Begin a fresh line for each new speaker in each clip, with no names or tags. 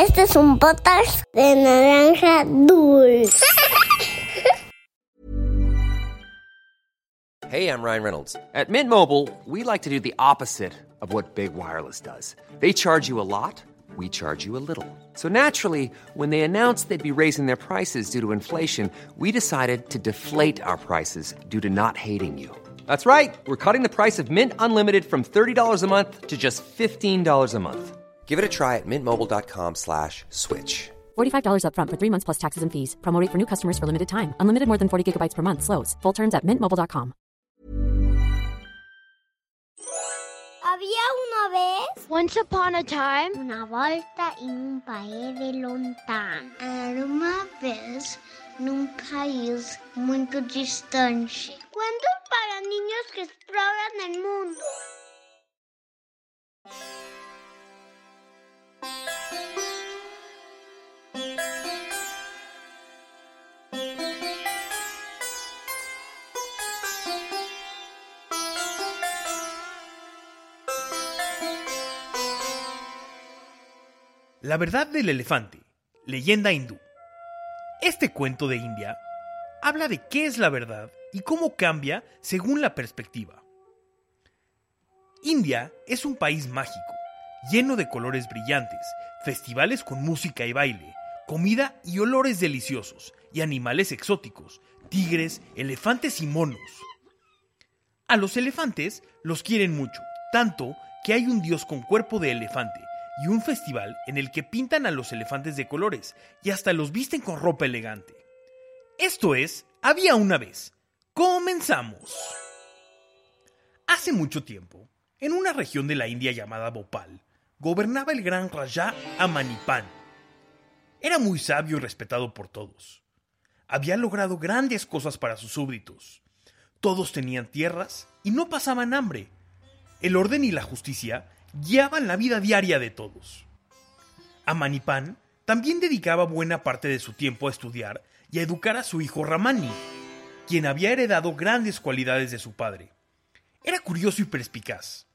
Este es un podcast de naranja dulce.
Hey, I'm Ryan Reynolds. At Mint Mobile, we like to do the opposite of what Big Wireless does. They charge you a lot, we charge you a little. So naturally, when they announced they'd be raising their prices due to inflation, we decided to deflate our prices due to not hating you. That's right. We're cutting the price of Mint Unlimited from $30 a month to just $15 a month. Give it a try at mintmobile.com slash switch.
$45 upfront for three months plus taxes and fees. Promo rate for new customers for limited time. Unlimited more than 40 gigabytes per month. Slows. Full terms at mintmobile.com.
Había una vez
Once upon a time,
una volta en un país de lontano. Era uma vez num país muito distante. Cuentos para niños que exploran el mundo.
La verdad del elefante, leyenda hindú. Este cuento de India habla de qué es la verdad y cómo cambia según la perspectiva. India es un país mágico, lleno de colores brillantes, festivales con música y baile, comida y olores deliciosos, y animales exóticos, tigres, elefantes y monos. A los elefantes los quieren mucho, tanto que hay un dios con cuerpo de elefante y un festival en el que pintan a los elefantes de colores y hasta los visten con ropa elegante. Esto es, había una vez. Comenzamos. Hace mucho tiempo, en una región de la India llamada Bhopal, gobernaba el gran Raja Amanipan. Era muy sabio y respetado por todos. Había logrado grandes cosas para sus súbditos. Todos tenían tierras y no pasaban hambre. El orden y la justicia guiaban la vida diaria de todos. Amanipan también dedicaba buena parte de su tiempo a estudiar y a educar a su hijo Ramani, quien había heredado grandes cualidades de su padre. Era curioso y perspicaz.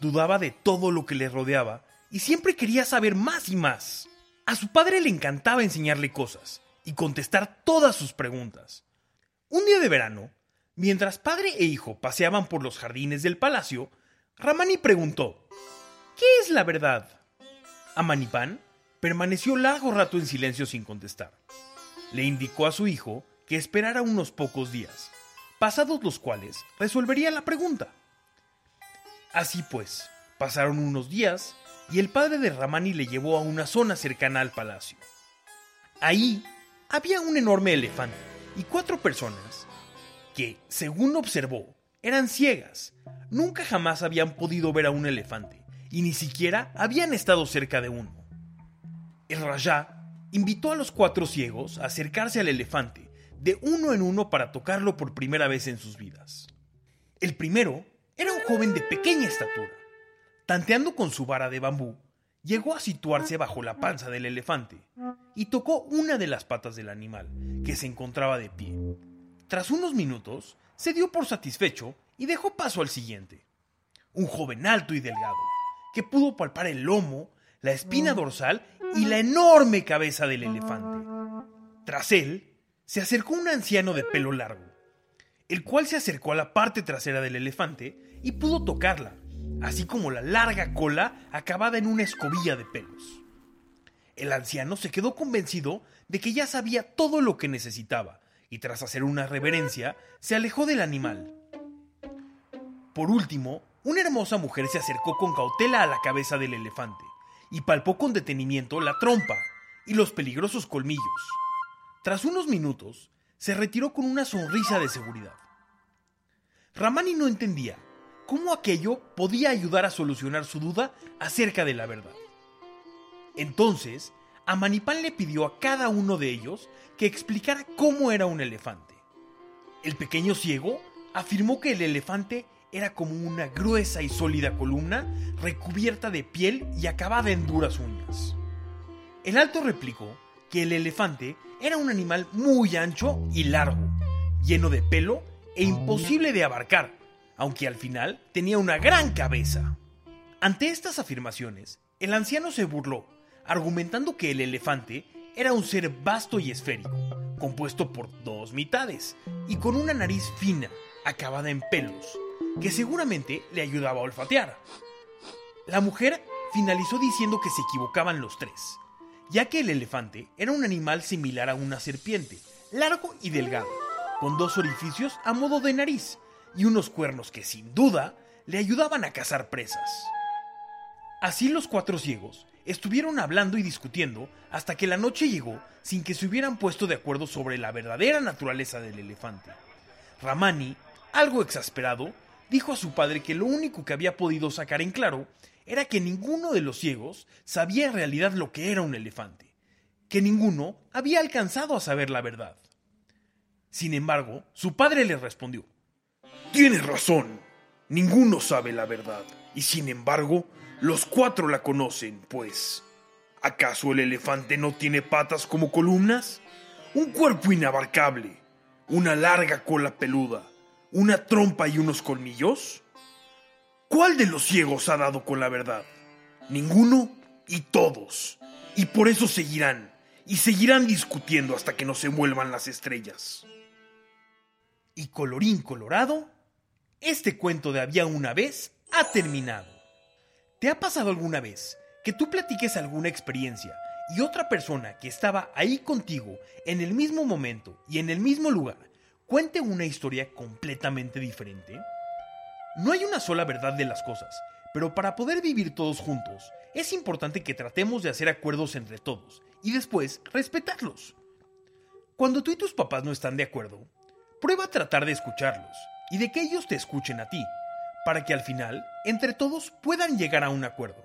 Dudaba de todo lo que le rodeaba y siempre quería saber más y más. A su padre le encantaba enseñarle cosas y contestar todas sus preguntas. Un día de verano, mientras padre e hijo paseaban por los jardines del palacio, Ramani preguntó, ¿Qué es la verdad? Amanipan permaneció largo rato en silencio sin contestar. Le indicó a su hijo que esperara unos pocos días, pasados los cuales resolvería la pregunta. Así pues, pasaron unos días y el padre de Ramani le llevó a una zona cercana al palacio. Ahí había un enorme elefante y cuatro personas que, según observó, eran ciegas. Nunca jamás habían podido ver a un elefante y ni siquiera habían estado cerca de uno. El Rajá invitó a los cuatro ciegos a acercarse al elefante de uno en uno para tocarlo por primera vez en sus vidas. El primero era un joven de pequeña estatura. Tanteando con su vara de bambú, llegó a situarse bajo la panza del elefante y tocó una de las patas del animal, que se encontraba de pie. Tras unos minutos, se dio por satisfecho y dejó paso al siguiente. Un joven alto y delgado, que pudo palpar el lomo, la espina dorsal y la enorme cabeza del elefante. Tras él, se acercó un anciano de pelo largo, el cual se acercó a la parte trasera del elefante y pudo tocarla, así como la larga cola acabada en una escobilla de pelos. El anciano se quedó convencido de que ya sabía todo lo que necesitaba, y tras hacer una reverencia, se alejó del animal. Por último, una hermosa mujer se acercó con cautela a la cabeza del elefante y palpó con detenimiento la trompa y los peligrosos colmillos. Tras unos minutos, se retiró con una sonrisa de seguridad. Ramani no entendía cómo aquello podía ayudar a solucionar su duda acerca de la verdad. Entonces, Amanipán le pidió a cada uno de ellos que explicara cómo era un elefante. El pequeño ciego afirmó que el elefante era como una gruesa y sólida columna recubierta de piel y acabada en duras uñas. El alto replicó que el elefante era un animal muy ancho y largo, lleno de pelo e imposible de abarcar, aunque al final tenía una gran cabeza. Ante estas afirmaciones, el anciano se burló, argumentando que el elefante era un ser vasto y esférico, compuesto por dos mitades, y con una nariz fina, acabada en pelos, que seguramente le ayudaba a olfatear. La mujer finalizó diciendo que se equivocaban los tres, ya que el elefante era un animal similar a una serpiente, largo y delgado, con dos orificios a modo de nariz y unos cuernos que sin duda le ayudaban a cazar presas. Así los cuatro ciegos estuvieron hablando y discutiendo hasta que la noche llegó sin que se hubieran puesto de acuerdo sobre la verdadera naturaleza del elefante. Ramani, algo exasperado, dijo a su padre que lo único que había podido sacar en claro era que ninguno de los ciegos sabía en realidad lo que era un elefante, que ninguno había alcanzado a saber la verdad. Sin embargo, su padre le respondió, Tienes razón, ninguno sabe la verdad, y sin embargo, los cuatro la conocen, pues... ¿Acaso el elefante no tiene patas como columnas? Un cuerpo inabarcable, una larga cola peluda, una trompa y unos colmillos? ¿Cuál de los ciegos ha dado con la verdad? Ninguno y todos. Y por eso seguirán, y seguirán discutiendo hasta que no se vuelvan las estrellas. Y colorín colorado, este cuento de había una vez ha terminado. ¿Te ha pasado alguna vez que tú platiques alguna experiencia y otra persona que estaba ahí contigo en el mismo momento y en el mismo lugar cuente una historia completamente diferente? No hay una sola verdad de las cosas, pero para poder vivir todos juntos, es importante que tratemos de hacer acuerdos entre todos y después respetarlos. Cuando tú y tus papás no están de acuerdo, prueba a tratar de escucharlos y de que ellos te escuchen a ti, para que al final, entre todos, puedan llegar a un acuerdo.